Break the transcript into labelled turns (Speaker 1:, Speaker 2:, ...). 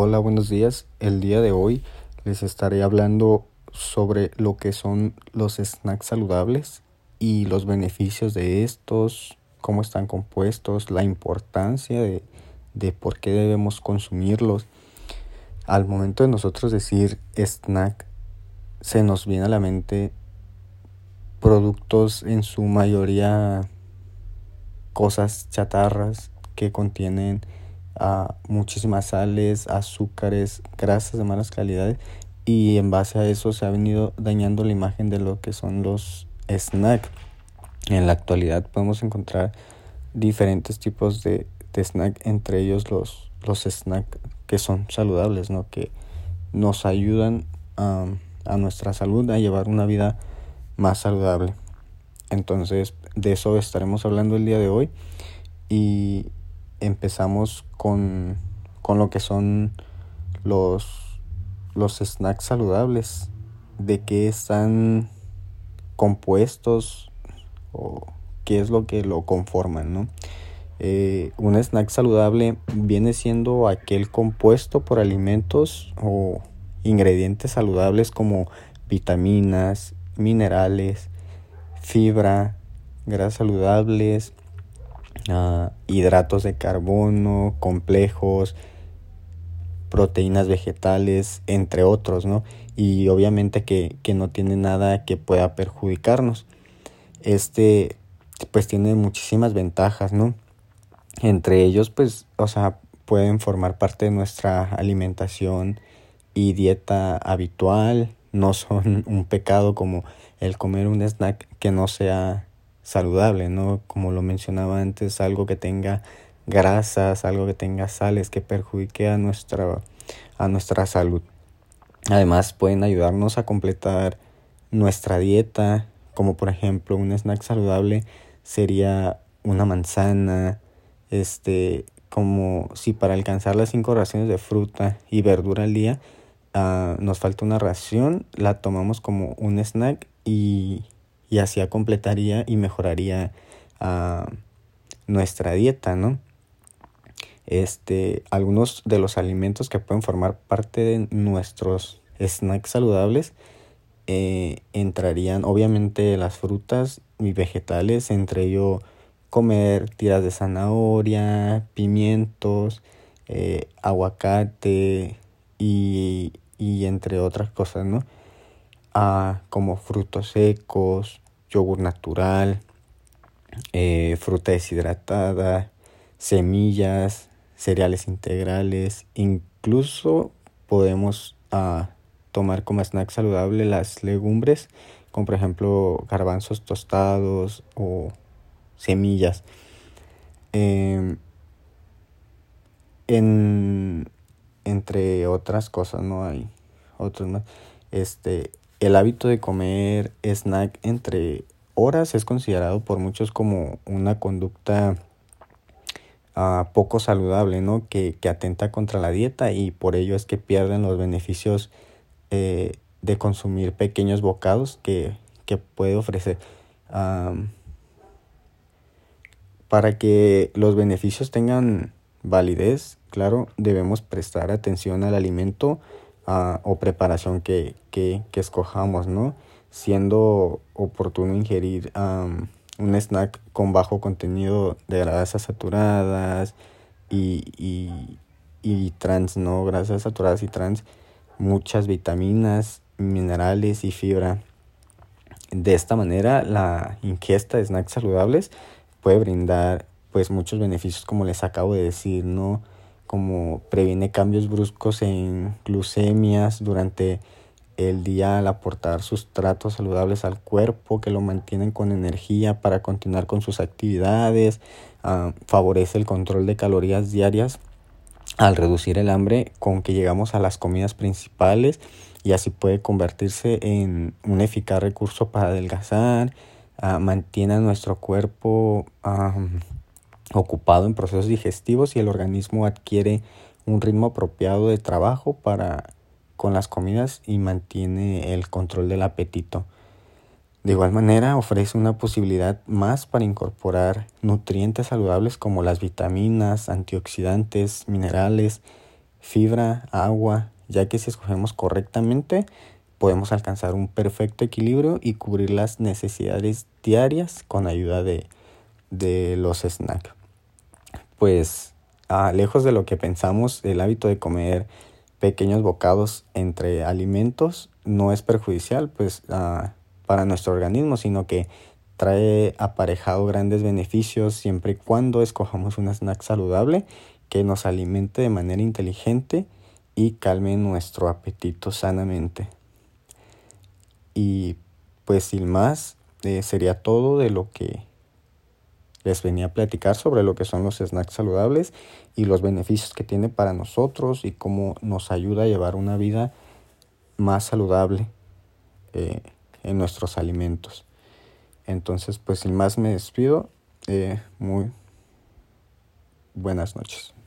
Speaker 1: Hola, buenos días. El día de hoy les estaré hablando sobre lo que son los snacks saludables y los beneficios de estos, cómo están compuestos, la importancia de, de por qué debemos consumirlos. Al momento de nosotros decir snack, se nos viene a la mente productos en su mayoría cosas chatarras que contienen a muchísimas sales, azúcares, grasas de malas calidades y en base a eso se ha venido dañando la imagen de lo que son los snacks. En la actualidad podemos encontrar diferentes tipos de, de snack, entre ellos los, los snacks que son saludables, ¿no? que nos ayudan a, a nuestra salud a llevar una vida más saludable. Entonces de eso estaremos hablando el día de hoy y empezamos con, con lo que son los, los snacks saludables, de qué están compuestos o qué es lo que lo conforman, ¿no? Eh, un snack saludable viene siendo aquel compuesto por alimentos o ingredientes saludables como vitaminas, minerales, fibra, grasas saludables, uh, hidratos de carbono, complejos, proteínas vegetales, entre otros, ¿no? Y obviamente que, que no tiene nada que pueda perjudicarnos. Este, pues tiene muchísimas ventajas, ¿no? Entre ellos, pues, o sea, pueden formar parte de nuestra alimentación y dieta habitual, no son un pecado como el comer un snack que no sea saludable, ¿no? Como lo mencionaba antes, algo que tenga grasas, algo que tenga sales que perjudique a nuestra, a nuestra salud. Además pueden ayudarnos a completar nuestra dieta, como por ejemplo un snack saludable sería una manzana, este, como si para alcanzar las cinco raciones de fruta y verdura al día uh, nos falta una ración, la tomamos como un snack y y así completaría y mejoraría uh, nuestra dieta, ¿no? Este, algunos de los alimentos que pueden formar parte de nuestros snacks saludables eh, entrarían obviamente las frutas y vegetales, entre ello comer tiras de zanahoria, pimientos, eh, aguacate y, y entre otras cosas, ¿no? Como frutos secos, yogur natural, eh, fruta deshidratada, semillas, cereales integrales, incluso podemos ah, tomar como snack saludable las legumbres, como por ejemplo garbanzos tostados o semillas. Em, en, entre otras cosas, no hay otros más. Este, el hábito de comer snack entre horas es considerado por muchos como una conducta uh, poco saludable, ¿no? Que, que, atenta contra la dieta y por ello es que pierden los beneficios eh, de consumir pequeños bocados que, que puede ofrecer. Para que los beneficios tengan validez, claro, debemos prestar atención al alimento o preparación que, que, que, escojamos, ¿no? Siendo oportuno ingerir un snack con bajo contenido de grasas saturadas y, y, y trans, ¿no? Grasas saturadas y trans, muchas vitaminas, minerales y fibra. De esta manera, la ingesta de snacks saludables puede brindar pues muchos beneficios como les acabo de decir, ¿no? Como previene cambios bruscos en glucemias durante el día al aportar sustratos saludables al cuerpo que lo mantienen con energía para continuar con sus actividades, uh, favorece el control de calorías diarias al reducir el hambre con que llegamos a las comidas principales y así puede convertirse en un eficaz recurso para adelgazar, uh, mantiene a nuestro cuerpo uh, ocupado en procesos digestivos y el organismo adquiere un ritmo apropiado de trabajo para con las comidas y mantiene el control del apetito. De igual manera, ofrece una posibilidad más para incorporar nutrientes saludables como las vitaminas, antioxidantes, minerales fibra, agua, ya que si escogemos correctamente podemos alcanzar un perfecto equilibrio y cubrir las necesidades diarias con ayuda de, de los snacks. Pues ah, lejos de lo que pensamos, el hábito de comer pequeños bocados entre alimentos no es perjudicial pues ah, para nuestro organismo, sino que trae aparejado grandes beneficios siempre y cuando escojamos un snack saludable que nos alimente de manera inteligente y calme nuestro apetito sanamente. Y pues sin más, eh, sería todo de lo que les venía a platicar sobre lo que son los snacks saludables y los beneficios que tiene para nosotros y cómo nos ayuda a llevar una vida más saludable eh, en nuestros alimentos. Entonces, pues sin más me despido. Eh, muy buenas noches.